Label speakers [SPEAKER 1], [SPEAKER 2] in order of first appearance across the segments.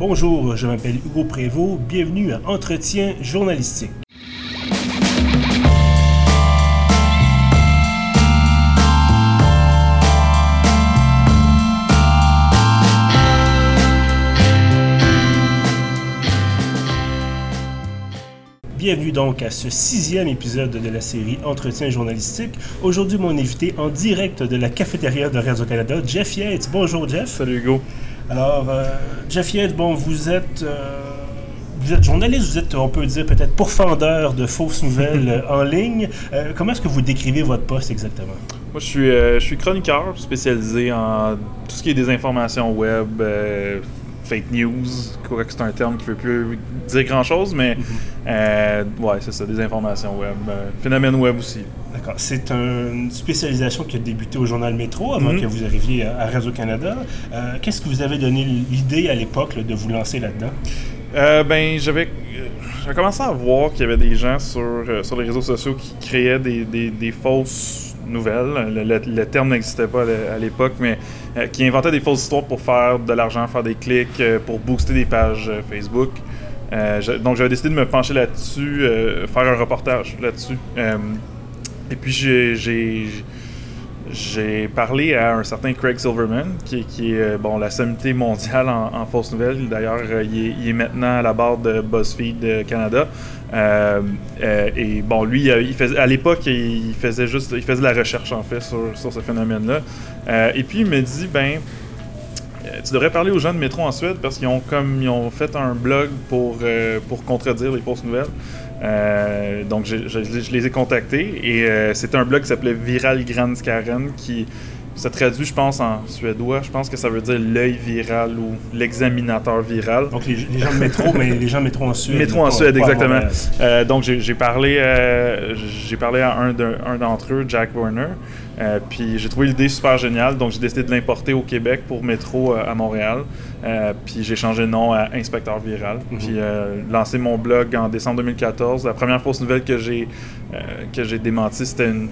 [SPEAKER 1] Bonjour, je m'appelle Hugo Prévost. Bienvenue à Entretien journalistique. Bienvenue donc à ce sixième épisode de la série Entretien journalistique. Aujourd'hui, mon invité en direct de la cafétéria de Radio-Canada, Jeff Yates. Bonjour Jeff.
[SPEAKER 2] Salut Hugo.
[SPEAKER 1] Alors, euh, Jeff Yates, bon, vous êtes, euh, vous êtes journaliste, vous êtes, on peut dire, peut-être pourfendeur de fausses nouvelles euh, en ligne. Euh, comment est-ce que vous décrivez votre poste exactement?
[SPEAKER 2] Moi, je suis, euh, je suis chroniqueur spécialisé en tout ce qui est des informations web, euh, fake news. Quoi que c'est un terme qui ne veut plus dire grand-chose, mais euh, ouais, c'est ça, des informations web. Phénomène web aussi.
[SPEAKER 1] D'accord. C'est un- une spécialisation qui a débuté au Journal Métro avant
[SPEAKER 2] Mhm.
[SPEAKER 1] que vous arriviez à, Radio-Canada. Euh, Qu'est-ce que vous avez donné l'idée à l'époque de vous lancer là-dedans?
[SPEAKER 2] Euh, ben, j'avais euh, commencé à voir qu'il y avait des gens sur, euh, sur les réseaux sociaux qui créaient des, des- des fausses nouvelles. Le, le- le terme n'existait pas à l'é- à l'époque, mais qui inventaient des fausses histoires pour faire de l'argent, faire des clics, pour booster des pages Facebook. Je- donc, j'avais décidé de me pencher là-dessus, faire un reportage là-dessus. Et puis, j'ai- parlé à un certain Craig Silverman, qui, est- euh, bon, la sommité mondiale en, fausses nouvelles. D'ailleurs, euh, il, est, maintenant à la barre de BuzzFeed euh, Canada. Et bon, lui, il faisait, à l'époque, il faisait juste, il faisait de la recherche en fait sur, ce phénomène-là. Et puis il me dit, ben, tu devrais parler aux gens de métro en Suède parce qu'ils ont comme ils ont fait un blog pour, pour contredire les fausses nouvelles. Euh, donc je, je les ai contactés et euh, c'était un blog qui s'appelait Viral Granskaren qui se traduit, je pense, en suédois. Je pense que ça veut dire l'œil viral ou l'examinateur viral.
[SPEAKER 1] Donc, les, les gens de métro, mais les gens de métro en Suède.
[SPEAKER 2] Métro en Suède, exactement. Euh, donc j'ai parlé, euh, j'ai parlé à un de- un d'entre eux, Jack Warner. Euh, puis j'ai trouvé l'idée super géniale, donc j'ai décidé de l'importer au Québec pour Métro euh, à Montréal. Euh, puis j'ai changé le nom à Inspecteur Viral.
[SPEAKER 1] Mhm.
[SPEAKER 2] Puis euh, lancé mon blog en décembre 2014. La première fausse nouvelle que j'ai que j'ai démentie, c'était une,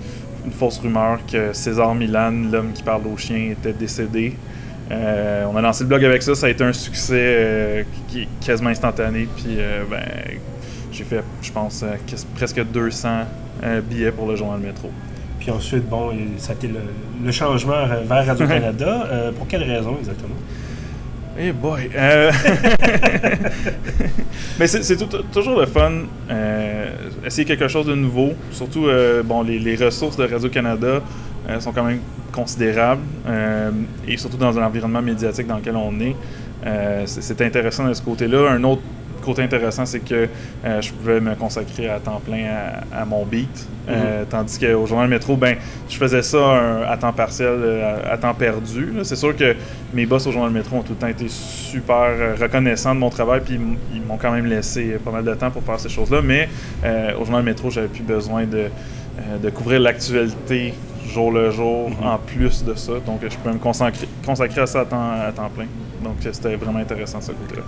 [SPEAKER 2] une fausse rumeur que César Milan, l'homme qui parle aux chiens, était décédé. On a lancé le blog avec ça, ça a été un succès qui est quasiment instantané. Puis ben, j'ai fait, je pense, presque 200 euh, billets pour le journal Métro.
[SPEAKER 1] Puis ensuite, bon, ça a été le, le changement vers Radio-Canada. Euh, pour quelle raison exactement?
[SPEAKER 2] Eh boy! euh, Mais c'est toujours le fun, euh, essayer quelque chose de nouveau. Surtout, euh, bon, les, les ressources de Radio-Canada sont quand même considérables. et surtout dans un environnement médiatique dans lequel on est. C'est c'est intéressant de ce côté-là. Un autre côté intéressant, c'est que euh, je pouvais me consacrer à temps plein à, à mon beat. Euh, Tandis qu'au Journal Métro, ben, je faisais ça un- à temps partiel, euh, à, à temps perdu. C'est sûr que mes boss au Journal Métro ont tout le temps été super euh, reconnaissants de mon travail, puis ils m'ont quand même laissé pas mal de temps pour faire ces choses-là. Mais euh, au Journal Métro, j'avais plus besoin de, euh, de couvrir l'actualité jour le jour
[SPEAKER 1] Mhm.
[SPEAKER 2] en plus de ça. Donc, je pouvais me consacrer, consacrer à ça à temps, à temps plein. Donc, c'était vraiment intéressant ce côté-là.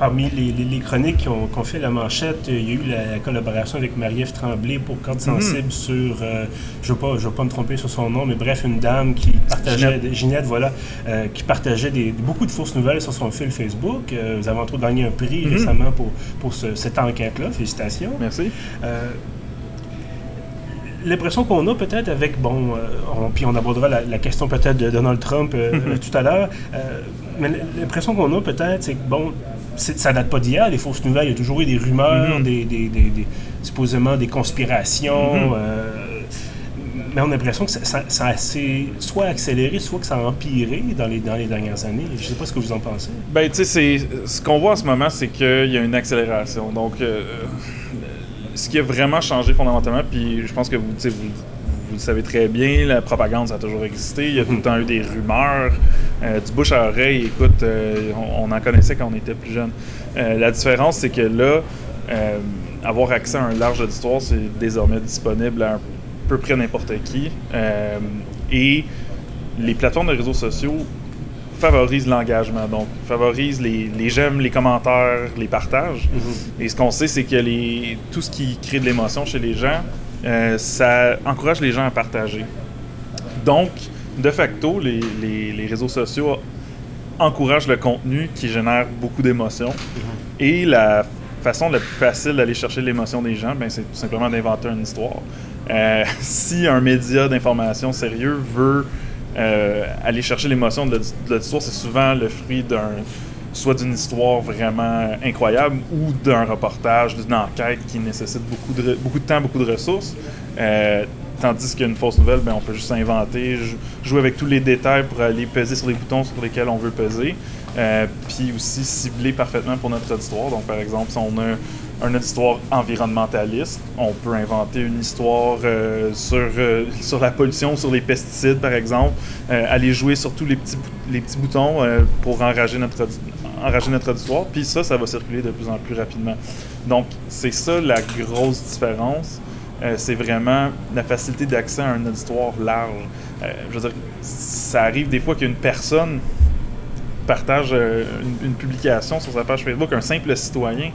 [SPEAKER 1] Parmi les, les- les chroniques qui ont, qui ont fait la manchette, euh, il y a eu la, collaboration avec Marie-Ève Tremblay pour Corde sensible sur, euh, je ne vais, pas- je vais pas me tromper sur son nom, mais bref, une dame qui partageait,
[SPEAKER 2] Ginette.
[SPEAKER 1] Ginette, voilà, euh, qui partageait des, beaucoup de fausses nouvelles sur son fil Facebook. Euh, vous avez entre autres gagné un prix
[SPEAKER 2] Mhm.
[SPEAKER 1] récemment pour, pour ce- cette enquête-là. Félicitations.
[SPEAKER 2] Merci.
[SPEAKER 1] L'impression qu'on a peut-être avec, bon, euh, on- puis on abordera la, la question peut-être de Donald Trump euh, euh, tout à l'heure, euh, mais l'impression qu'on a peut-être, c'est que, bon, ça date pas d'hier, les fausses nouvelles, il y a toujours eu des rumeurs,
[SPEAKER 2] Mhm.
[SPEAKER 1] des, des- des- des- supposément des conspirations,
[SPEAKER 2] Mhm.
[SPEAKER 1] euh, mais on a l'impression que ça, ça- ça a soit accéléré, soit que ça a empiré dans les, dans les dernières années. Je sais pas ce que vous en pensez.
[SPEAKER 2] Ben, tu sais, ce qu'on voit en ce moment, c'est qu'il y a une accélération. Donc, euh, ce qui a vraiment changé fondamentalement, puis je pense que vous, le savez très bien, la propagande, ça a toujours existé. Il y a tout le temps eu des rumeurs, euh, du bouche à oreille. Écoute, euh, on, en connaissait quand on était plus jeune. Euh, la différence, c'est que là, avoir accès à un large auditoire, c'est désormais disponible à un peu près n'importe qui. Et les plateformes de réseaux sociaux favorisent l'engagement, donc favorisent les, les j'aime, les commentaires, les partages. Et ce qu'on sait, c'est que les, tout ce qui crée de l'émotion chez les gens, euh, ça encourage les gens à partager. Donc, de facto, les, les- les réseaux sociaux encourage le contenu qui génère beaucoup d'émotions.
[SPEAKER 1] Mhm.
[SPEAKER 2] Et la façon la plus facile d'aller chercher l'émotion des gens, ben, c'est tout simplement d'inventer une histoire. Euh, si un média d'information sérieux veut euh, aller chercher l'émotion de l'histoire, c'est souvent le fruit d'un soit d'une histoire vraiment incroyable ou d'un reportage, d'une enquête qui nécessite beaucoup de, beaucoup de temps, beaucoup de ressources. Euh, tandis qu'une fausse nouvelle, ben, on peut juste inventer, jouer avec tous les détails pour aller peser sur les boutons sur lesquels on veut peser. Euh, puis aussi cibler parfaitement pour notre auditoire. Donc, par exemple, si on a un auditoire environnementaliste. On peut inventer une histoire euh, sur, euh, sur la pollution, sur les pesticides, par exemple. aller jouer sur tous les petits, les petits boutons pour enrager notre, enrager notre auditoire. Puis ça, ça va circuler de plus en plus rapidement. Donc, c'est ça la grosse différence. c'est vraiment la facilité d'accès à un auditoire large. je veux dire, ça arrive des fois qu'une personne partage euh, une, publication sur sa page Facebook, un simple citoyen,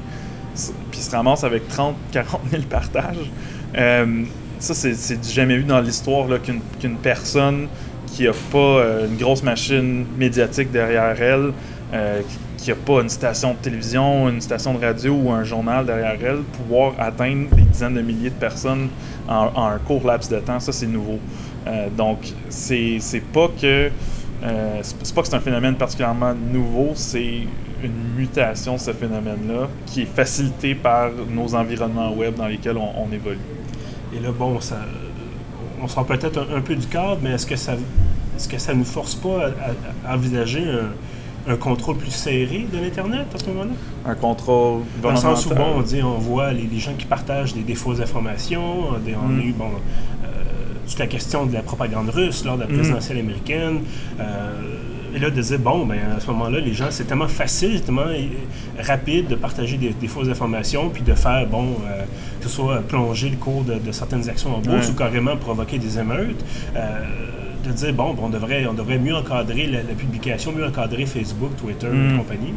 [SPEAKER 2] puis se ramasse avec 30, 40 000 partages. Euh, ça, c'est jamais vu dans l'histoire qu'une personne qui n'a pas euh, une grosse machine médiatique derrière elle, qui n'a pas une station de télévision, une station de radio ou un journal derrière elle, pouvoir atteindre des dizaines de milliers de personnes en, en un court laps de temps, ça c'est nouveau. donc, c'est pas que euh, c'est pas que c'est un phénomène particulièrement nouveau, c'est une mutation de ce phénomène-là qui est facilité par nos environnements web dans lesquels on, évolue.
[SPEAKER 1] Et là, bon, ça, on sort peut-être un, peu du cadre, mais est-ce que ça est-ce que ça nous force pas à, envisager un, contrôle plus serré de l'Internet à ce moment-là?
[SPEAKER 2] Un contrôle
[SPEAKER 1] Dans le sens où, bon, on, dit, on voit les, gens qui partagent des, des fausses informations, on, a mm. eu, bon, toute la question de la propagande russe lors de la mm. présidentielle américaine. Euh, et là, de dire, bon, ben, à ce moment-là, les gens, c'est tellement facile, tellement rapide de partager des, fausses informations, puis de faire, bon, euh, que ce soit plonger le cours de, certaines actions en bourse ou carrément provoquer des émeutes. Euh, de dire, bon, on, devrait, on devrait mieux encadrer la, publication, mieux encadrer Facebook, Twitter et mm. compagnie.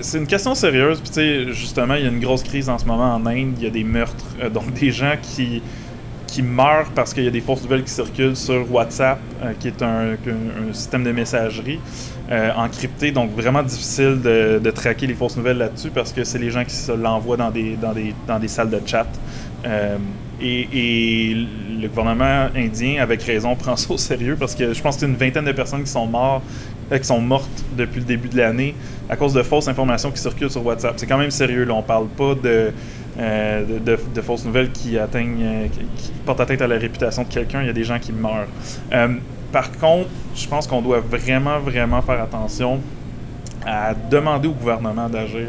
[SPEAKER 2] C'est une question sérieuse. Puis, tu sais, justement, il y a une grosse crise en ce moment en Inde. Il y a des meurtres. donc, des gens qui qui meurent parce qu'il y a des fausses nouvelles qui circulent sur WhatsApp, euh, qui est un, système de messagerie euh, encrypté, donc vraiment difficile de, traquer les fausses nouvelles là-dessus parce que c'est les gens qui se l'envoient dans des, dans, des, dans des salles de chat. Euh, et, le gouvernement indien, avec raison, prend ça au sérieux parce que je pense y a une vingtaine de personnes qui sont mortes qui sont mortes depuis le début de l'année à cause de fausses informations qui circulent sur WhatsApp. C'est quand même sérieux. Là. On parle pas de, euh, de, fausses nouvelles qui atteignent, euh, qui, portent atteinte à la réputation de quelqu'un, il y a des gens qui meurent. Euh, par contre, je pense qu'on doit vraiment, vraiment faire attention à demander au gouvernement d'agir.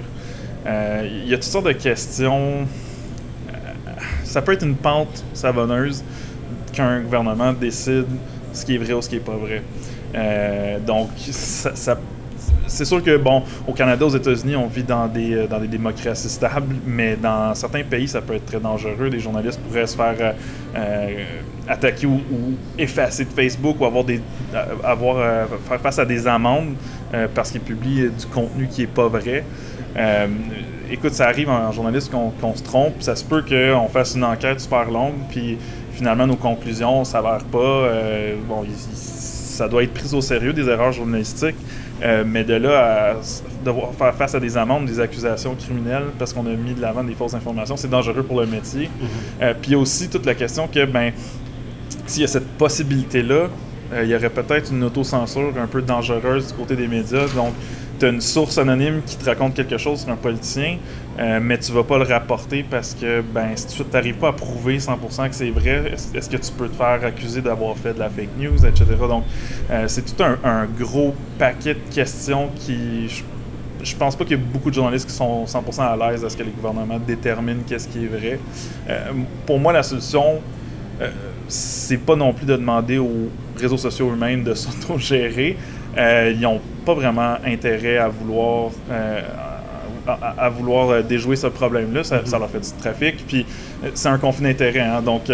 [SPEAKER 2] il y a toutes sortes de questions. ça peut être une pente savonneuse qu'un gouvernement décide ce qui est vrai ou ce qui n'est pas vrai. donc, ça, ça c'est sûr que, bon, au Canada, aux États-Unis, on vit dans des, euh, dans des démocraties stables, mais dans certains pays, ça peut être très dangereux. Des journalistes pourraient se faire euh, euh, attaquer ou, effacer de Facebook ou avoir des, avoir, faire face à des amendes parce qu'ils publient du contenu qui n'est pas vrai. écoute, ça arrive en, journaliste qu'on se trompe. Ça se peut qu'on fasse une enquête super longue, puis finalement, nos conclusions ne s'avèrent pas. bon, ça doit être pris au sérieux, des erreurs journalistiques. Euh, mais de là à devoir faire face à des amendes, des accusations criminelles parce qu'on a mis de l'avant des fausses informations, c'est dangereux pour le métier. Mhm. Euh, puis aussi toute la question que, ben, s'il y a cette possibilité-là, euh, il y aurait peut-être une autocensure un peu dangereuse du côté des médias. Donc, tu as une source anonyme qui te raconte quelque chose sur un politicien, euh, mais tu vas pas le rapporter parce que ben, si tu n'arrives pas à prouver 100% que c'est vrai, est-ce que tu peux te faire accuser d'avoir fait de la fake news, etc. Donc, euh, c'est tout un, gros paquet de questions qui. Je, je pense pas qu'il y a beaucoup de journalistes qui sont 100% à l'aise à ce que les gouvernements déterminent qu'est-ce qui est vrai. pour moi, la solution, c'est pas non plus de demander aux réseaux sociaux eux-mêmes de s'auto-gérer. Euh, ils n'ont pas vraiment intérêt à vouloir, euh, à, vouloir euh, déjouer ce problème-là. Ça, leur fait du trafic. Puis c'est un conflit d'intérêt. Hein. donc,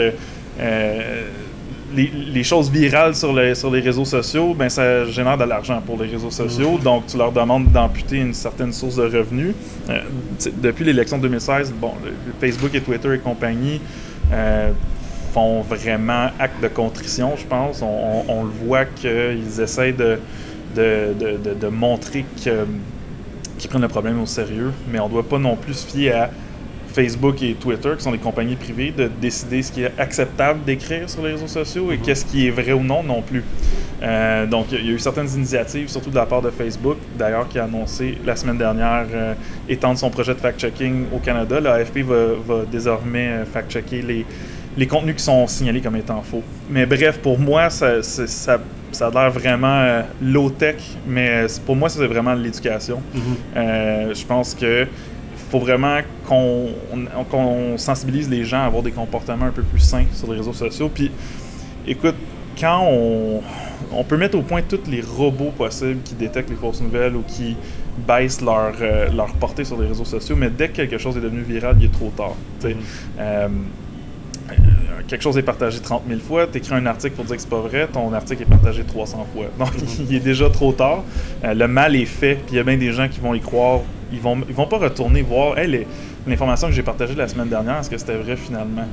[SPEAKER 2] les, choses virales sur les, sur les réseaux sociaux, ben, ça génère de l'argent pour les réseaux sociaux. Mm-hmm. Donc, tu leur demandes d'amputer une certaine source de revenus. depuis l'élection 2016, bon, Facebook et Twitter et compagnie font vraiment acte de contrition, je pense. On, le voit qu'ils essayent de, de, de, de, montrer que, qu'ils prennent le problème au sérieux, mais on ne doit pas non plus se fier à Facebook et Twitter, qui sont des compagnies privées, de décider ce qui est acceptable d'écrire sur les réseaux sociaux et mhm. qu'est-ce qui est vrai ou non non plus. Euh, donc, il y a eu certaines initiatives, surtout de la part de Facebook, d'ailleurs, qui a annoncé la semaine dernière euh, étendre son projet de fact-checking au Canada. L'AFP va, va désormais euh, fact-checker les, les contenus qui sont signalés comme étant faux. Mais bref, pour moi, ça, ça, ça a l'air vraiment low-tech, mais pour moi, c'est vraiment l'éducation. Mhm. je pense que faut vraiment qu'on sensibilise les gens à avoir des comportements un peu plus sains sur les réseaux sociaux. Puis, écoute, quand on, on peut mettre au point tous les robots possibles qui détectent les fausses nouvelles ou qui baissent leur, euh, leur portée sur les réseaux sociaux, mais dès que quelque chose est devenu viral, il est trop tard. Euh, quelque chose est partagé 30 000 fois, tu écris un article pour dire que c'est pas vrai, ton article est partagé 300 fois. Donc, mm-hmm. il est déjà trop tard. Euh, le mal est fait, puis il y a bien des gens qui vont y croire. Ils vont, ils vont pas retourner voir, hey, l'information que j'ai partagée la semaine dernière, est-ce que c'était vrai finalement?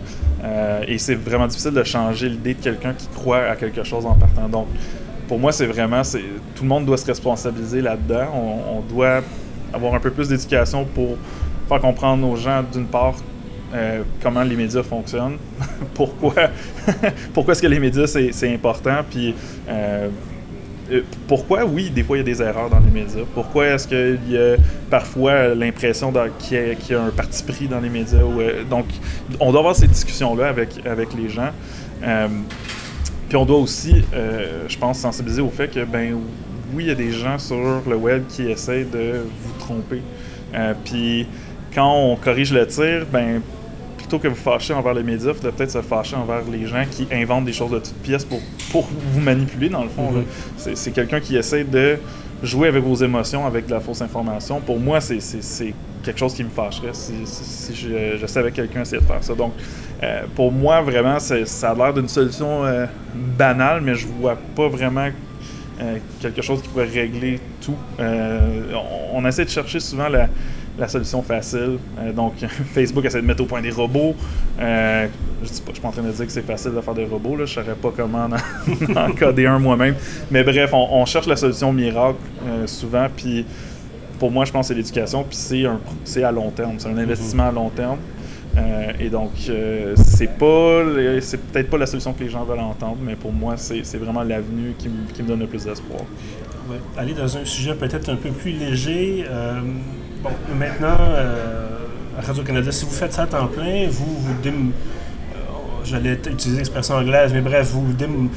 [SPEAKER 2] Euh, et c'est vraiment difficile de changer l'idée de quelqu'un qui croit à quelque chose en partant. Donc, pour moi, c'est vraiment, tout le monde doit se responsabiliser là-dedans. On, doit avoir un peu plus d'éducation pour faire comprendre aux gens, d'une part, euh, comment les médias fonctionnent, pourquoi, pourquoi est-ce que les médias c'est, important, puis euh, euh, pourquoi, oui, des fois, il y a des erreurs dans les médias? Pourquoi est-ce qu'il y a parfois l'impression qu'il y, a un parti pris dans les médias? Donc, on doit avoir ces discussions-là avec, avec les gens. Puis on doit aussi, je pense, sensibiliser au fait que, ben oui, il y a des gens sur le web qui essaient de vous tromper. puis quand on corrige le tir, ben plutôt que vous fâcher envers les médias, vous devez peut-être se fâcher envers les gens qui inventent des choses de toutes pièces pour, pour vous manipuler, dans le fond. Mm-hmm. C'est quelqu'un qui essaie de jouer avec vos émotions avec de la fausse information. Pour moi, c'est quelque chose qui me fâcherait si, je, savais que quelqu'un essayait de faire ça. Donc, euh, pour moi, vraiment, ça a l'air d'une solution euh, banale, mais je vois pas vraiment euh, quelque chose qui pourrait régler tout. on, essaie de chercher souvent la, la solution facile. Euh, donc, Facebook essaie de mettre au point des robots. Euh, je ne suis pas en train de dire que c'est facile de faire des robots. Là. Je ne saurais pas comment en, coder un moi-même. Mais bref, on, cherche la solution miracle euh, souvent. Puis pour moi, je pense que c'est l'éducation. Puis c'est, à long terme. C'est un investissement à long terme. et donc, c'est pas, c'est peut-être pas la solution que les gens veulent entendre, mais pour moi, c'est, vraiment l'avenue qui, qui, me donne le plus d'espoir.
[SPEAKER 1] Aller dans un sujet peut-être un peu plus léger. Bon, maintenant, euh, Radio-Canada, si vous faites ça à temps plein, vous, vous dim... Euh, j'allais utiliser l'expression anglaise, mais bref, vous dim...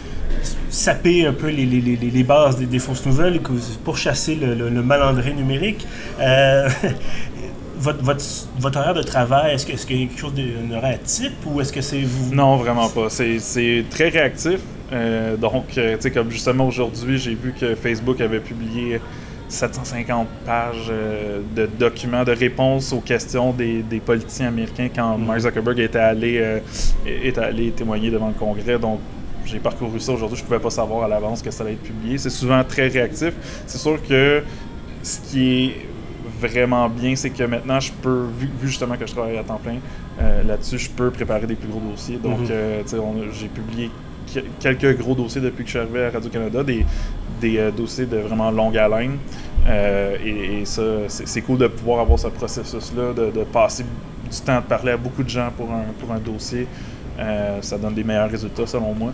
[SPEAKER 1] sapez un peu les, les, les, les bases des, fausses nouvelles pour chasser le, le, malandré numérique. Euh, votre, votre, votre, horaire de travail, est-ce, que, est-ce qu'il y a quelque chose d'un horaire type ou est-ce que c'est vous?
[SPEAKER 2] Non, vraiment pas. C'est, très réactif. Donc, tu sais, comme justement aujourd'hui, j'ai vu que Facebook avait publié 750 pages euh, de documents, de réponses aux questions des, des politiciens américains quand mm. Mark Zuckerberg était allé, euh, était allé témoigner devant le Congrès. Donc, j'ai parcouru ça aujourd'hui, je ne pouvais pas savoir à l'avance que ça allait être publié. C'est souvent très réactif. C'est sûr que ce qui est vraiment bien, c'est que maintenant, je peux, vu, justement que je travaille à temps plein euh, là-dessus, je peux préparer des plus gros dossiers. Donc, mm-hmm. j'ai publié quelques gros dossiers depuis que je suis arrivé à Radio-Canada, des, des euh, dossiers de vraiment longue haleine. Euh, et, ça, c'est cool de pouvoir avoir ce processus-là, de, passer du temps à parler à beaucoup de gens pour un, pour un dossier. Euh, ça donne des meilleurs résultats selon moi.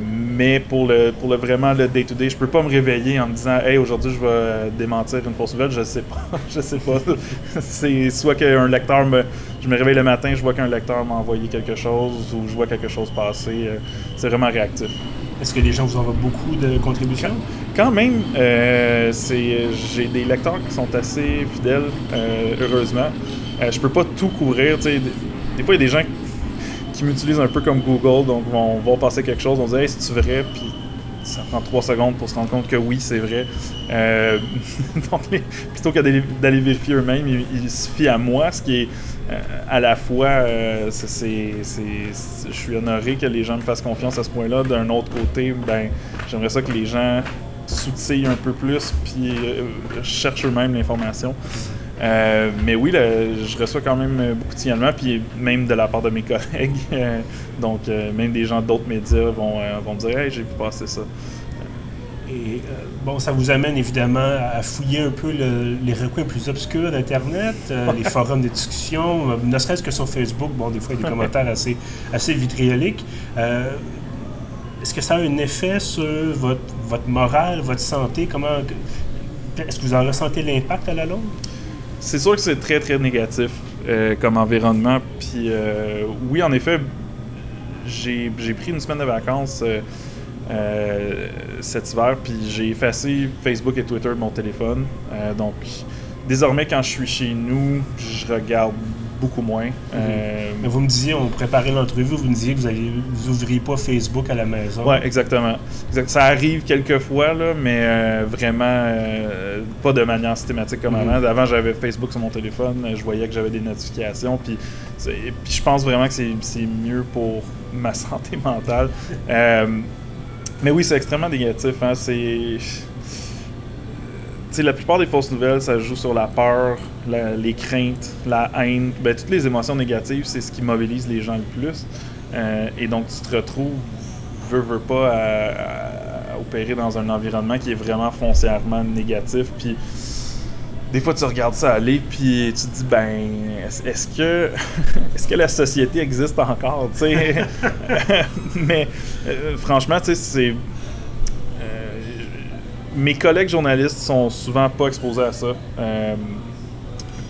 [SPEAKER 2] mais pour le, pour le vraiment le day-to-day, je peux pas me réveiller en me disant Hey, aujourd'hui je vais démentir une fausse nouvelle, je sais pas. je sais pas. c'est soit qu'un lecteur me. Je me réveille le matin, je vois qu'un lecteur m'a envoyé quelque chose ou je vois quelque chose passer. c'est vraiment réactif.
[SPEAKER 1] Est-ce que les gens vous envoient beaucoup de contributions?
[SPEAKER 2] Quand même, euh, j'ai des lecteurs qui sont assez fidèles, euh, heureusement. Euh, je peux pas tout couvrir. Des, des fois, il y a des gens qui m'utilisent un peu comme Google, donc vont, vont passer quelque chose, vont dire hey, c'est-tu vrai? Puis ça prend trois secondes pour se rendre compte que oui, c'est vrai. Euh, donc, plutôt que d'aller vérifier eux-mêmes, il, il, suffit à moi, ce qui est euh, à la fois, euh, je suis honoré que les gens me fassent confiance à ce point-là. D'un autre côté, ben, j'aimerais ça que les gens s'outillent un peu plus puis cherchent eux-mêmes l'information. Mais oui, je reçois quand même beaucoup de signalements, puis même de la part de mes collègues. donc, même des gens d'autres médias vont, vont me dire Hey, j'ai vu passer ça.
[SPEAKER 1] Et euh, bon, ça vous amène évidemment à fouiller un peu les recoins plus obscurs d'Internet, euh, les forums de discussion, euh, ne serait-ce que sur Facebook. Bon, des fois, il y a des commentaires assez, assez vitrioliques. Est-ce que ça a un effet sur votre, votre morale, votre santé? Comment est-ce que vous en ressentez l'impact à la longue?
[SPEAKER 2] C'est sûr que c'est très, très négatif comme environnement. Puis oui, en effet, j'ai pris une semaine de vacances euh, cet hiver, puis j'ai effacé Facebook et Twitter de mon téléphone. Euh, donc, désormais, quand je suis chez nous, je regarde beaucoup moins. Mhm.
[SPEAKER 1] Euh, mais vous me disiez, on préparait l'entrevue, vous me disiez que vous n'ouvriez pas Facebook à la maison.
[SPEAKER 2] Oui, exactement. Ça arrive quelques fois, là, mais vraiment pas de manière systématique comme mhm. avant. Avant, j'avais Facebook sur mon téléphone, je voyais que j'avais des notifications, puis, puis je pense vraiment que c'est mieux pour ma santé mentale. Mais oui, c'est extrêmement négatif. Hein. C'est. La plupart des fausses nouvelles, ça joue sur la peur, les craintes, la haine. Ben, toutes les émotions négatives, c'est ce qui mobilise les gens le plus. Euh, et donc, tu te retrouves, veux, veux pas, à, opérer dans un environnement qui est vraiment foncièrement négatif. Puis, des fois, tu regardes ça aller, puis tu te dis, ben, est-ce que, est-ce que la société existe encore? Mais, euh, franchement, tu sais, c'est. Euh, mes collègues journalistes sont souvent pas exposés à ça. Euh,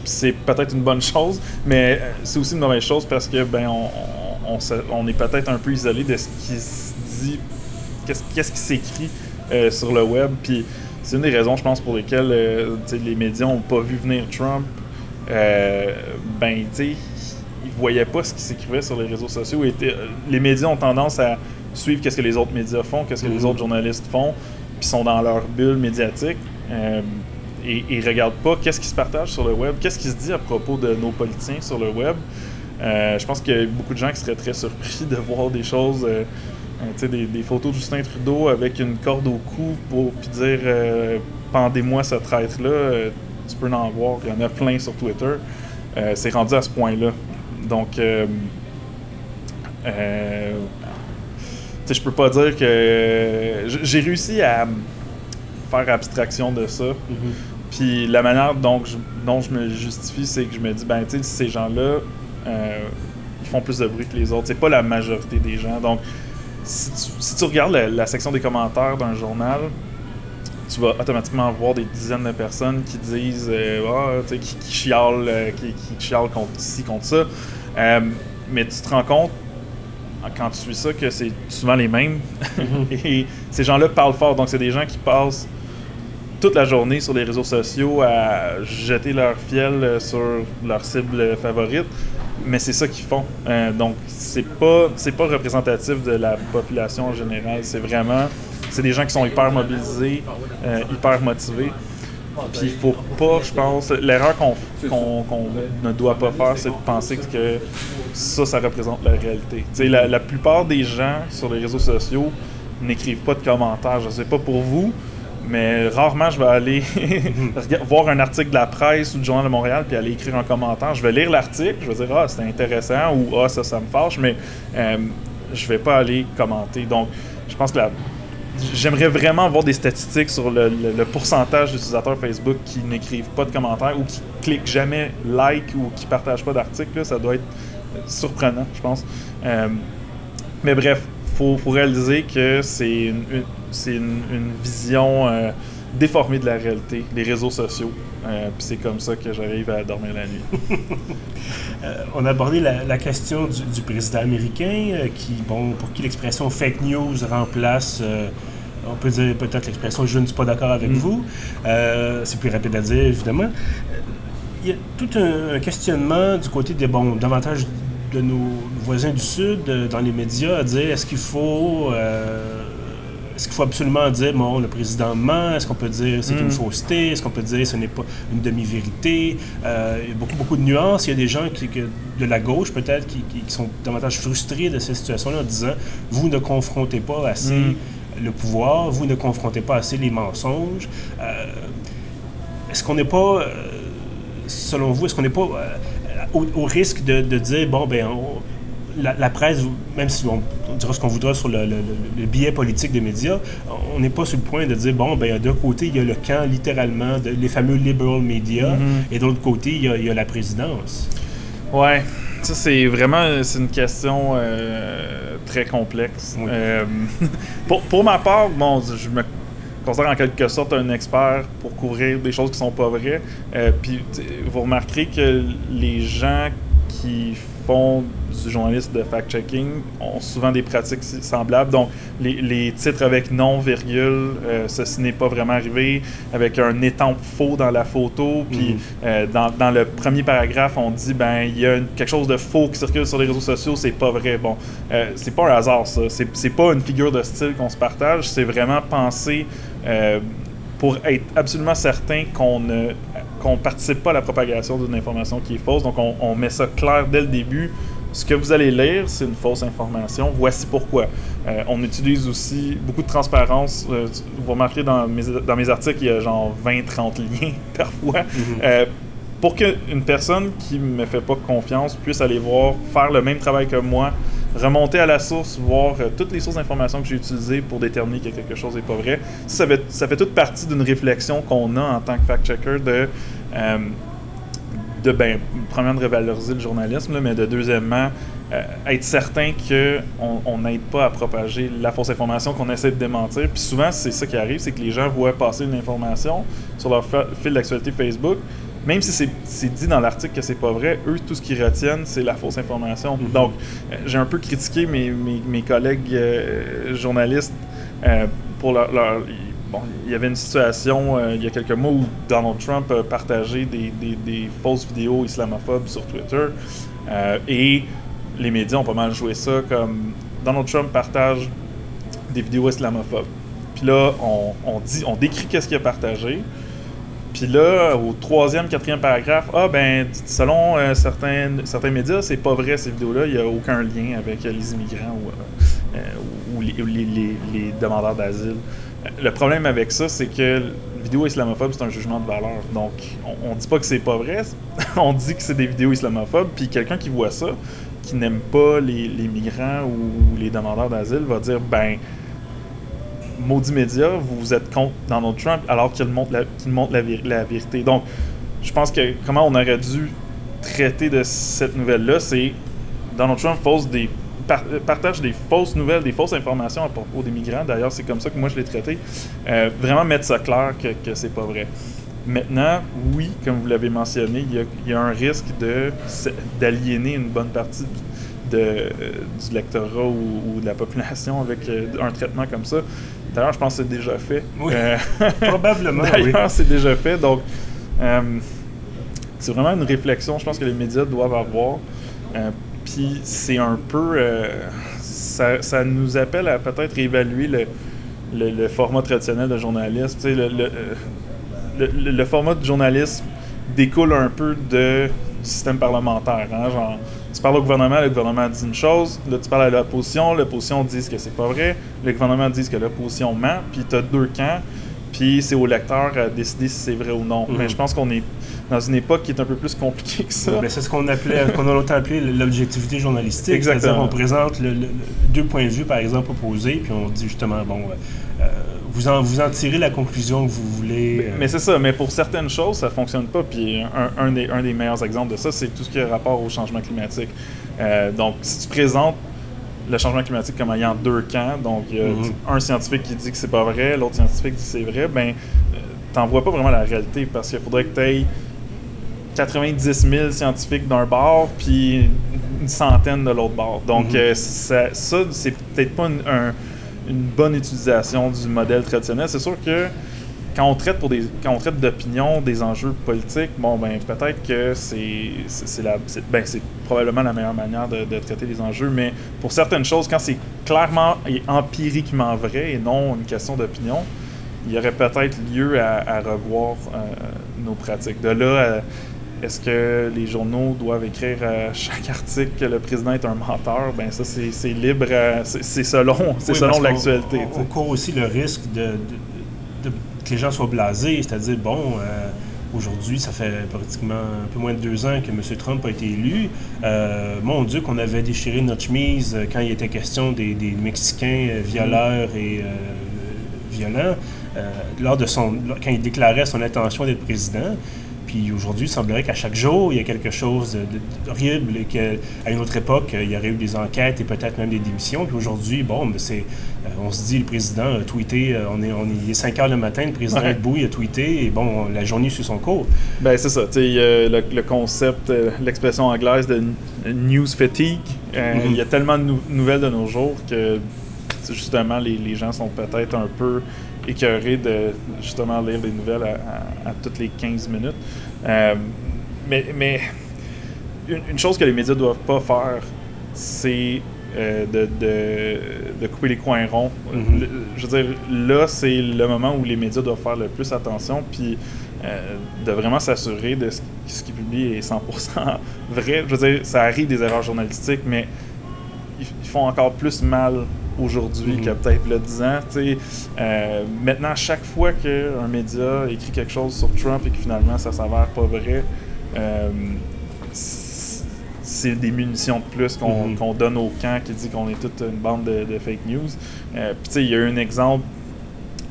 [SPEAKER 2] c'est peut-être une bonne chose, mais c'est aussi une mauvaise chose parce que, ben, on, on, est peut-être un peu isolé de ce qui se dit, qu'est-ce qui s'écrit sur le web, puis c'est une des raisons, je pense, pour lesquelles euh, les médias n'ont pas vu venir Trump. Euh, ben, tu ils voyaient pas ce qui s'écrivait sur les réseaux sociaux. Euh, les médias ont tendance à suivre qu'est-ce que les autres médias font, qu'est-ce que les mhm. autres journalistes font, sont dans leur bulle médiatique. et, ils regardent pas qu'est-ce qui se partage sur le web, qu'est-ce qui se dit à propos de nos politiciens sur le web. je pense qu'il y a beaucoup de gens qui seraient très surpris de voir des choses euh, des, des, photos de Justin Trudeau avec une corde au cou pour puis dire euh, pendez-moi ce traître-là, euh, tu peux en voir, il y en a plein sur Twitter. c'est rendu à ce point-là. Donc, je peux pas dire que. J'ai réussi à faire abstraction de ça. Mm-hmm. Puis la manière dont je, dont je me justifie, c'est que je me dis, ben, tu sais, ces gens-là, ils font plus de bruit que les autres. C'est pas la majorité des gens. Donc, si tu, regardes la, section des commentaires d'un journal, tu vas automatiquement voir des dizaines de personnes qui disent euh, ah, qui, qui, chialent, euh, qui, chialent contre ci, contre ça. Euh, mais tu te rends compte, quand tu suis ça, que c'est souvent les mêmes. Mm-hmm. Et ces gens-là parlent fort. Donc, c'est des gens qui passent toute la journée sur les réseaux sociaux à jeter leur fiel sur leur cible favorite mais c'est ça qu'ils font. Euh, donc, c'est pas, c'est pas représentatif de la population en général. C'est vraiment, c'est des gens qui sont hyper mobilisés, euh, hyper motivés. Puis il faut pas, je pense, l'erreur qu'on, ne doit pas faire, c'est de penser que ça, ça représente la réalité. La, la plupart des gens sur les réseaux sociaux n'écrivent pas de commentaires. Je sais pas pour vous, mais rarement je vais aller voir un article de la presse ou du Journal de Montréal puis aller écrire un commentaire. Je vais lire l'article, je vais dire ah c'est intéressant ou ah ça ça me fâche, mais euh, je vais pas aller commenter. Donc je pense que j'aimerais vraiment voir des statistiques sur le, pourcentage d'utilisateurs Facebook qui n'écrivent pas de commentaires ou qui cliquent jamais like ou qui partagent pas d'articles. Ça doit être surprenant, je pense. Euh, mais bref, faut, faut réaliser que c'est une, c'est une, vision euh, déformée de la réalité, les réseaux sociaux. Euh, puis c'est comme ça que j'arrive à dormir la nuit.
[SPEAKER 1] Euh, on a abordé la, question du, président américain, qui, bon, pour qui l'expression fake news remplace on peut dire peut-être l'expression je ne suis pas d'accord avec mm. vous. c'est plus rapide à dire, évidemment. Il y a tout un, questionnement du côté des, bon, davantage de nos voisins du Sud, dans les médias, à dire est-ce qu'il faut est-ce qu'il faut absolument dire, bon, le président ment? Est-ce qu'on peut dire c'est une mm. fausseté? Est-ce qu'on peut dire ce n'est pas une demi-vérité? Euh, il y a beaucoup, beaucoup de nuances. Il y a des gens qui, de la gauche, peut-être, qui, sont davantage frustrés de cette situation-là en disant, vous ne confrontez pas assez mm. le pouvoir, vous ne confrontez pas assez les mensonges. Euh, est-ce qu'on n'est pas, euh, selon vous, est-ce qu'on n'est pas au, risque de, dire, bon, ben, la, presse, même si on, dira ce qu'on voudra sur le, le, biais politique des médias, on n'est pas sur le point de dire, bon, ben, d'un côté, il y a le camp, littéralement, de, les fameux liberal media, mm-hmm. et de l'autre côté, il y, a, la présidence.
[SPEAKER 2] Ouais. Ça, c'est vraiment c'est une question euh, très complexe. Euh, pour, pour, ma part, bon, je me considère en quelque sorte un expert pour couvrir des choses qui sont pas vraies. Euh, puis vous remarquerez que les gens qui font du journaliste de fact-checking ont souvent des pratiques semblables. Donc, les, titres avec non, virgule, euh, ceci n'est pas vraiment arrivé, avec un étampe faux dans la photo. Puis, mhm. euh, dans, le premier paragraphe, on dit, ben, il y a quelque chose de faux qui circule sur les réseaux sociaux, c'est pas vrai. Bon, euh, c'est pas un hasard, ça. C'est pas une figure de style qu'on se partage, c'est vraiment penser pour être absolument certain qu'on ne qu'on participe pas à la propagation d'une information qui est fausse. Donc, on, met ça clair dès le début. Ce que vous allez lire, c'est une fausse information. Voici pourquoi. Euh, on utilise aussi beaucoup de transparence. Euh, vous remarquerez dans mes, dans mes articles, il y a genre 20-30 liens parfois. Mhm. Euh, pour qu'une personne qui ne me fait pas confiance puisse aller voir, faire le même travail que moi, remonter à la source, voir toutes les sources d'informations que j'ai utilisées pour déterminer que quelque chose n'est pas vrai. Ça, fait, ça fait toute partie d'une réflexion qu'on a en tant que fact-checker de euh, de, ben, premièrement, de revaloriser le journalisme, mais de deuxièmement, euh, être certain qu'on n'aide pas à propager la fausse information qu'on essaie de démentir. Puis souvent, c'est ça qui arrive, c'est que les gens voient passer une information sur leur fil d'actualité Facebook, même si c'est dit dans l'article que c'est pas vrai, eux, tout ce qu'ils retiennent, c'est la fausse information. Mm-hmm. Donc, euh, j'ai un peu critiqué mes, mes, collègues journalistes pour leur, il y avait une situation euh, il y a quelques mois où Donald Trump a partagé des, fausses vidéos islamophobes sur Twitter euh, et les médias ont pas mal joué ça comme Donald Trump partage des vidéos islamophobes. Puis là, on, dit, on décrit qu'est-ce qu'il a partagé. Puis là, au troisième, quatrième paragraphe, ah ben, selon euh, certains, certains médias, c'est pas vrai ces vidéos-là, il n'y a aucun lien avec les immigrants ou, les, les, demandeurs d'asile. Le problème avec ça, c'est que vidéo islamophobe, c'est un jugement de valeur. Donc, on, on dit pas que c'est pas vrai, on dit que c'est des vidéos islamophobes, puis quelqu'un qui voit ça, qui n'aime pas les, migrants ou les demandeurs d'asile, va dire ben, maudit média, vous, vous êtes contre Donald Trump alors qu'il montre, la, montre la, vérité. Donc, je pense que comment on aurait dû traiter de cette nouvelle-là, c'est Donald Trump des partage des fausses nouvelles, des fausses informations à propos des migrants. D'ailleurs, c'est comme ça que moi je l'ai traité. Euh, vraiment mettre ça clair que, que c'est pas vrai. Maintenant, oui, comme vous l'avez mentionné, il y, a, un risque de d'aliéner une bonne partie de, du lectorat ou, de la population avec euh, un traitement comme ça. D'ailleurs, je pense que c'est déjà fait.
[SPEAKER 1] Oui, euh, probablement.
[SPEAKER 2] D'ailleurs, c'est déjà fait. Donc, c'est vraiment une réflexion, je pense que les médias doivent avoir puis c'est un peu. Euh, ça, nous appelle à peut-être réévaluer le, le, format traditionnel de journalisme. Tu sais, le, le, format de journalisme découle un peu de, du système parlementaire. Hein? Genre, tu parles au gouvernement, le gouvernement dit une chose, là tu parles à l'opposition, l'opposition dit que c'est pas vrai, le gouvernement dit que l'opposition ment, puis tu as deux camps, puis c'est au lecteur à décider si c'est vrai ou non. Mais mhm. je pense qu'on est dans une époque qui est un peu plus compliquée que ça.
[SPEAKER 1] c'est ce qu'on appelait, qu'on a longtemps appelé l'objectivité journalistique.
[SPEAKER 2] Exactement.
[SPEAKER 1] On présente le, deux points de vue, par exemple, opposés, puis on dit justement, bon, euh, vous, en, vous en tirez la conclusion que vous voulez.
[SPEAKER 2] Mais, c'est ça, mais pour certaines choses, ça fonctionne pas. Puis un, des, un des meilleurs exemples de ça, c'est tout ce qui a rapport au changement climatique. Euh, donc, si tu présentes le changement climatique comme ayant deux camps, donc il y a mm-hmm. un scientifique qui dit que c'est pas vrai, l'autre scientifique dit que c'est vrai, ben, euh, t'en vois pas vraiment la réalité parce qu'il faudrait que tu aies 90 000 scientifiques d'un bord, puis une centaine de l'autre bord. Donc, mhm. euh, ça, c'est peut-être pas une, bonne utilisation du modèle traditionnel. C'est sûr que quand on traite pour des quand on traite d'opinion des enjeux politiques, bon ben peut-être que c'est c'est la ben, probablement la meilleure manière de, traiter les enjeux, mais pour certaines choses, quand c'est clairement et empiriquement vrai et non une question d'opinion, il y aurait peut-être lieu à, revoir euh, nos pratiques. De là est-ce que les journaux doivent écrire à chaque article que le président est un menteur? Ben ça, c'est libre, c'est selon, selon l'actualité.
[SPEAKER 1] On, court aussi le risque de, que les gens soient blasés, c'est-à-dire, bon, euh, Aujourd'hui, ça fait pratiquement un peu moins de deux ans que M. Trump a été élu. Euh, mon Dieu, qu'on avait déchiré notre chemise quand il était question des, Mexicains violeurs et violents, lors de son, quand il déclarait son intention d'être président. Puis aujourd'hui, il semblerait qu'à chaque jour, il y a quelque chose d'horrible et qu'à une autre époque, il y aurait eu des enquêtes et peut-être même des démissions. Puis aujourd'hui, bon, c'est, euh, on se dit, le président a tweeté, euh, on est, on est 5 heures le matin, le président est debout, il a tweeté et bon, la journée suit son cours.
[SPEAKER 2] Ben c'est ça, tu sais, le, le, concept, euh, l'expression anglaise de news fatigue, mm-hmm. il y a tellement de nouvelles de nos jours que justement, les, les gens sont peut-être un peu écœuré de justement lire des nouvelles à, toutes les 15 minutes. Euh, mais, mais une, chose que les médias doivent pas faire, c'est euh, de, de, couper les coins ronds. Mm-hmm. je veux dire, là, c'est le moment où les médias doivent faire le plus attention, puis euh, de vraiment s'assurer de ce, ce qu'ils publient est 100% vrai. Je veux dire, ça arrive des erreurs journalistiques, mais ils, ils font encore plus mal aujourd'hui y a peut-être le 10 ans. Euh, maintenant, chaque fois qu'un média écrit quelque chose sur Trump et que finalement ça s'avère pas vrai, euh, c'est des munitions de plus mm-hmm. qu'on donne au camp qui dit qu'on est toute une bande de, fake news. Euh, Puis il y a eu un exemple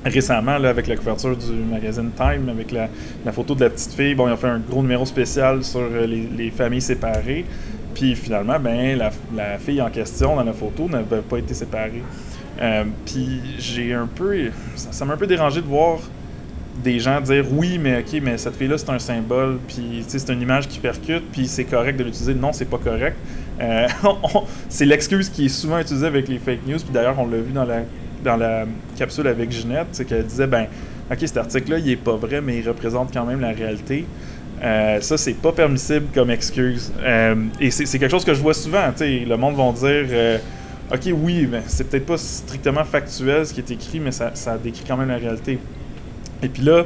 [SPEAKER 2] récemment là, avec la couverture du magazine Time, avec la, photo de la petite fille. Bon, ils ont fait un gros numéro spécial sur les, les familles séparées. Puis finalement, ben, la, fille en question dans la photo n'avait pas été séparée. Euh, puis j'ai un peu. Ça m'a un peu dérangé de voir des gens dire oui, mais ok, mais cette fille-là, c'est un symbole, puis c'est une image qui percute, puis c'est correct de l'utiliser. Non, c'est pas correct. Euh, c'est l'excuse qui est souvent utilisée avec les fake news, puis d'ailleurs, on l'a vu dans la, dans la capsule avec Ginette, c'est qu'elle disait ben, ok, cet article-là, il est pas vrai, mais il représente quand même la réalité. Euh, ça, c'est pas permissible comme excuse. Euh, et c'est quelque chose que je vois souvent. Le monde va dire euh, Ok, oui, mais c'est peut-être pas strictement factuel ce qui est écrit, mais ça, décrit quand même la réalité. Et puis là,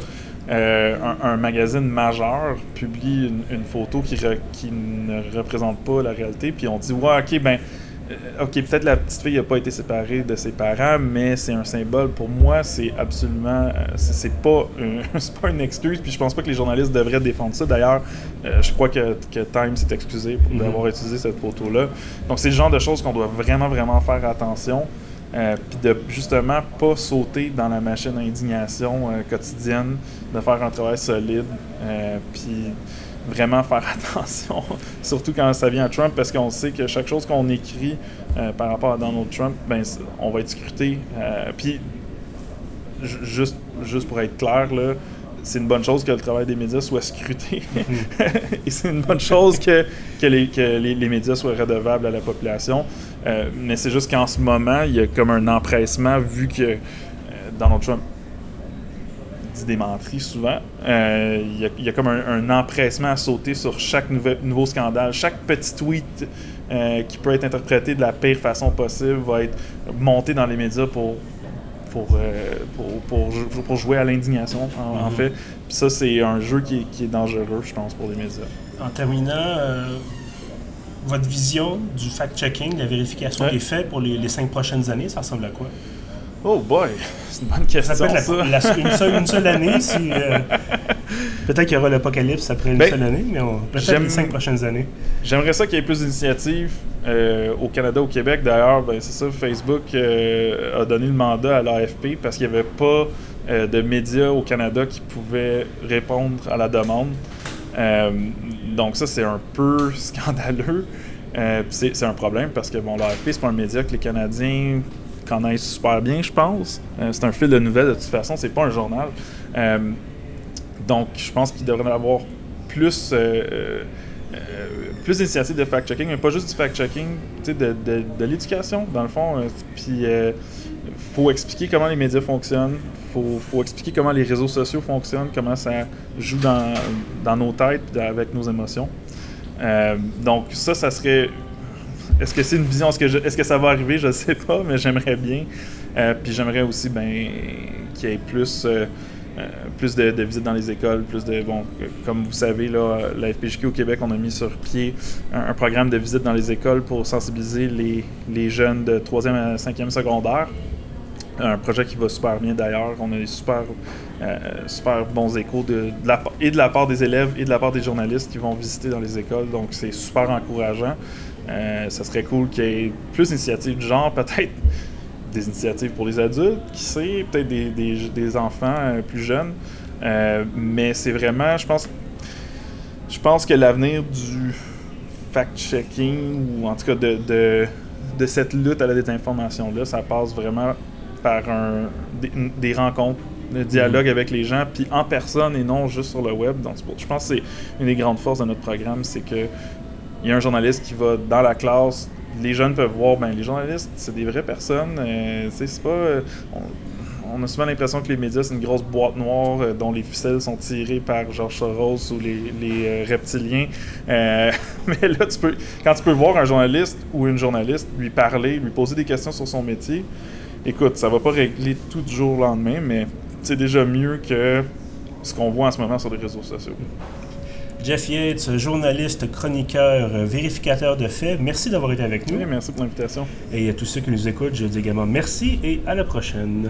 [SPEAKER 2] un, magazine majeur publie une, photo qui, qui, ne représente pas la réalité, puis on dit Ouais, ok, ben ok, peut-être la petite fille n'a pas été séparée de ses parents, mais c'est un symbole. Pour moi, c'est absolument. Euh, c'est pas, pas une excuse, puis je pense pas que les journalistes devraient défendre ça. D'ailleurs, euh, je crois que, que Time s'est excusé pour mm avoir utilisé cette photo-là. Donc, c'est le genre de choses qu'on doit vraiment, vraiment faire attention. puis de justement pas sauter dans la machine d'indignation quotidienne, de faire un travail solide, puis vraiment faire attention, surtout quand ça vient à Trump, parce qu'on sait que chaque chose qu'on écrit euh, par rapport à Donald Trump, ben, on va être scruté. Euh, puis, juste, juste pour être clair, là, c'est une bonne chose que le travail des médias soit scruté. Et c'est une bonne chose que, que, les, que les, médias soient redevables à la population. Euh, mais c'est juste qu'en ce moment, il y a comme un empressement vu que Donald Trump des menteries souvent. Euh, il y, a comme un, empressement à sauter sur chaque nouveau scandale. Chaque petit tweet euh, qui peut être interprété de la pire façon possible va être monté dans les médias pour, pour, euh, pour, pour, jouer à l'indignation, en, mm-hmm. fait. Puis ça, c'est un jeu qui est, dangereux, je pense, pour les médias.
[SPEAKER 1] En terminant, votre vision du fact-checking, la vérification qui est faite pour les, les cinq prochaines années, ça ressemble à quoi?
[SPEAKER 2] Oh boy, c'est une bonne question. Ça peut
[SPEAKER 1] être une, seule, une, seule, année. Si, euh, peut-être qu'il y aura l'apocalypse après une ben, seule année, mais peut-être les cinq prochaines années.
[SPEAKER 2] J'aimerais ça qu'il y ait plus d'initiatives euh, au Canada, au Québec. D'ailleurs, ben, c'est ça, Facebook euh, a donné le mandat à l'AFP parce qu'il n'y avait pas de médias au Canada qui pouvaient répondre à la demande. donc ça, c'est un peu scandaleux. c'est un problème parce que bon, l'AFP, c'est pas un média que les Canadiens connaissent super bien, je pense. Euh, c'est un fil de nouvelles de toute façon, c'est pas un journal. Euh, donc, je pense qu'il devrait y avoir plus, euh, plus d'initiatives de fact-checking, mais pas juste du fact-checking, de, de, de l'éducation, dans le fond. Puis, faut expliquer comment les médias fonctionnent, faut, faut expliquer comment les réseaux sociaux fonctionnent, comment ça joue dans, dans nos têtes, avec nos émotions. donc, ça, ça serait est-ce que c'est une vision? Est-ce que, ça va arriver? Je ne sais pas, mais j'aimerais bien. Euh, puis j'aimerais aussi ben, qu'il y ait plus, euh, euh, plus de, visites dans les écoles, plus de. Bon, comme vous savez, là, la FPJQ au Québec, on a mis sur pied un, programme de visites dans les écoles pour sensibiliser les, les jeunes de 3e à 5e secondaire. un projet qui va super bien d'ailleurs. On a des super, super bons échos de, et de la part des élèves et de la part des journalistes qui vont visiter dans les écoles. Donc c'est super encourageant. Euh, ça serait cool qu'il y ait plus d'initiatives du genre, peut-être des initiatives pour les adultes, qui sait, peut-être des, des, enfants euh, plus jeunes. mais c'est vraiment, je pense, je pense que l'avenir du fact-checking, ou en tout cas de, de, de cette lutte à la désinformation-là, ça passe vraiment par un, des, rencontres, de dialogue mm. avec les gens, puis en personne et non juste sur le web. Donc, je pense que c'est une des grandes forces de notre programme, c'est que il y a un journaliste qui va dans la classe, les jeunes peuvent voir, ben les journalistes, c'est des vraies personnes. Euh, c'est pas. Euh, on, a souvent l'impression que les médias, c'est une grosse boîte noire euh, dont les ficelles sont tirées par George Soros ou les, les reptiliens. mais là, tu peux, quand tu peux voir un journaliste ou une journaliste lui parler, lui poser des questions sur son métier, écoute, ça va pas régler tout du jour au lendemain, mais c'est déjà mieux que ce qu'on voit en ce moment sur les réseaux sociaux.
[SPEAKER 1] Jeff Yates, journaliste, chroniqueur, vérificateur de faits, merci d'avoir été avec nous.
[SPEAKER 2] merci pour l'invitation.
[SPEAKER 1] Et à tous ceux qui nous écoutent, je dis également merci et à la prochaine.